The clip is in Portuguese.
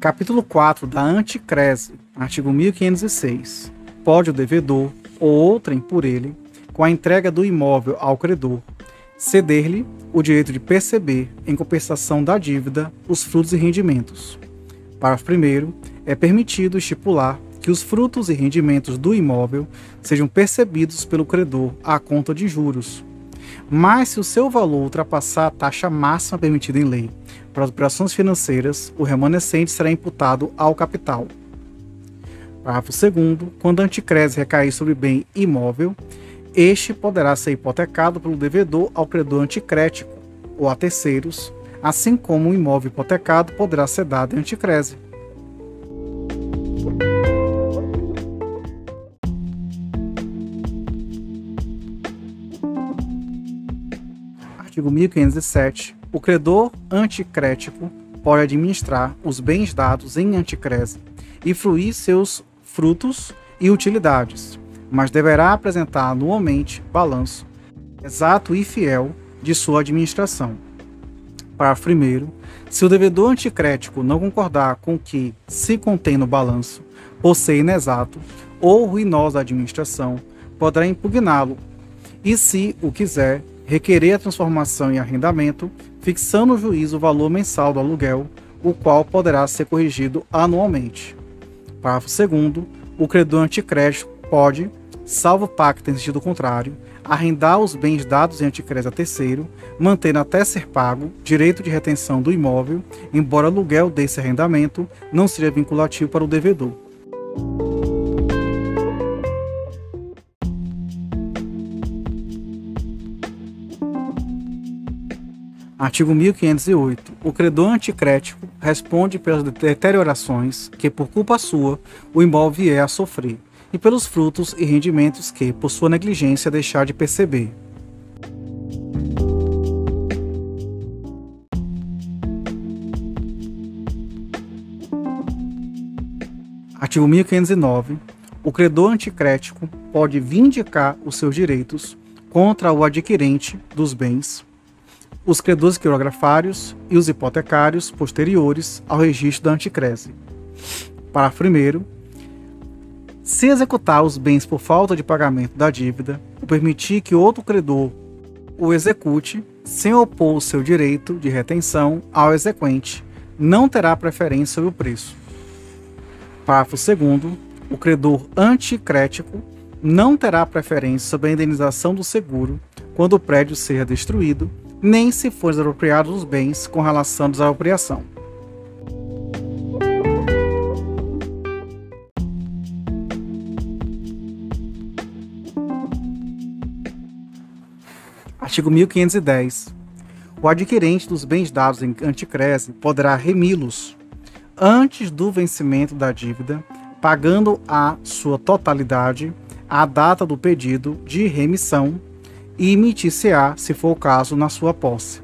Capítulo 4 da Anticrese, artigo 1506. Pode o devedor, ou outrem por ele, com a entrega do imóvel ao credor, ceder-lhe o direito de perceber, em compensação da dívida, os frutos e rendimentos. Parágrafo 1. É permitido estipular que os frutos e rendimentos do imóvel sejam percebidos pelo credor à conta de juros. Mas se o seu valor ultrapassar a taxa máxima permitida em lei para as operações financeiras, o remanescente será imputado ao capital. Parágrafo 2. Quando a anticrese recair sobre bem imóvel, este poderá ser hipotecado pelo devedor ao credor anticrético ou a terceiros, assim como o imóvel hipotecado poderá ser dado em anticrese. Artigo 1507. O credor anticrético pode administrar os bens dados em anticrese e fruir seus frutos e utilidades, mas deverá apresentar anualmente balanço exato e fiel de sua administração. Parágrafo 1. Se o devedor anticrético não concordar com o que se contém no balanço, por ser inexato ou ruinosa administração, poderá impugná-lo e, se o quiser, requerer a transformação em arrendamento, fixando o juízo o valor mensal do aluguel, o qual poderá ser corrigido anualmente. Parágrafo 2. O credor anticrédito pode, salvo pacto em sentido contrário, arrendar os bens dados em anticrédito a terceiro, mantendo até ser pago direito de retenção do imóvel, embora o aluguel desse arrendamento não seja vinculativo para o devedor. Artigo 1508. O credor anticrético responde pelas deteriorações que, por culpa sua, o imóvel vier a sofrer, e pelos frutos e rendimentos que, por sua negligência, deixar de perceber. Artigo 1509. O credor anticrético pode vindicar os seus direitos contra o adquirente dos bens os credores quirografários e os hipotecários posteriores ao registro da anticrese. Parágrafo 1. Se executar os bens por falta de pagamento da dívida, ou permitir que outro credor o execute, sem opor o seu direito de retenção ao exequente, não terá preferência sobre o preço. Parágrafo 2. O credor anticrético não terá preferência sobre a indenização do seguro quando o prédio seja destruído nem se for desapropriados os bens com relação à desapropriação. Artigo 1510. O adquirente dos bens dados em anticrese poderá remi-los antes do vencimento da dívida, pagando a sua totalidade à data do pedido de remissão e emitir-se-á, se for o caso, na sua posse.